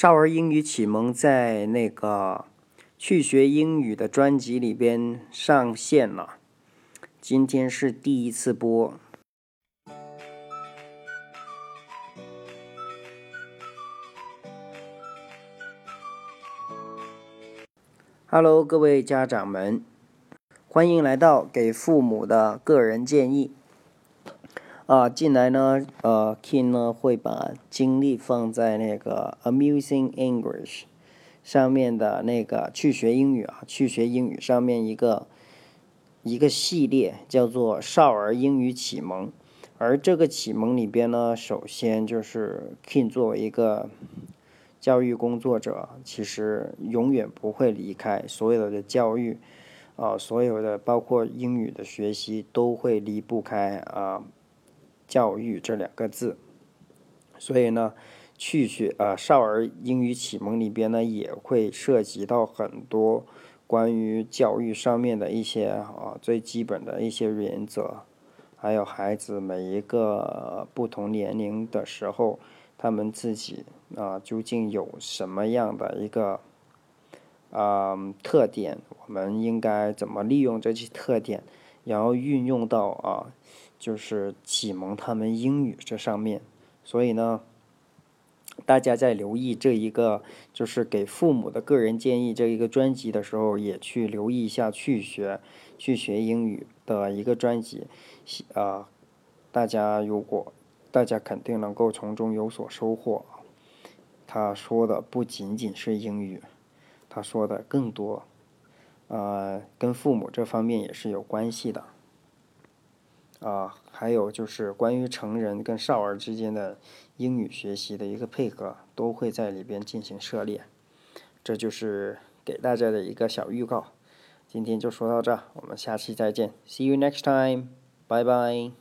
少儿英语启蒙在那个去学英语的专辑里边上线了，今天是第一次播。Hello，各位家长们，欢迎来到给父母的个人建议。啊，进来呢，呃，King 呢会把精力放在那个 Amusing English 上面的那个去学英语啊，去学英语上面一个一个系列叫做少儿英语启蒙。而这个启蒙里边呢，首先就是 King 作为一个教育工作者，其实永远不会离开所有的教育啊，所有的包括英语的学习都会离不开啊。教育这两个字，所以呢，去学啊少儿英语启蒙里边呢，也会涉及到很多关于教育上面的一些啊最基本的一些原则，还有孩子每一个不同年龄的时候，他们自己啊究竟有什么样的一个啊特点，我们应该怎么利用这些特点，然后运用到啊。就是启蒙他们英语这上面，所以呢，大家在留意这一个就是给父母的个人建议这一个专辑的时候，也去留意一下去学去学英语的一个专辑，啊，大家如果大家肯定能够从中有所收获。他说的不仅仅是英语，他说的更多，呃，跟父母这方面也是有关系的。啊，还有就是关于成人跟少儿之间的英语学习的一个配合，都会在里边进行涉猎。这就是给大家的一个小预告。今天就说到这，我们下期再见，See you next time，拜拜。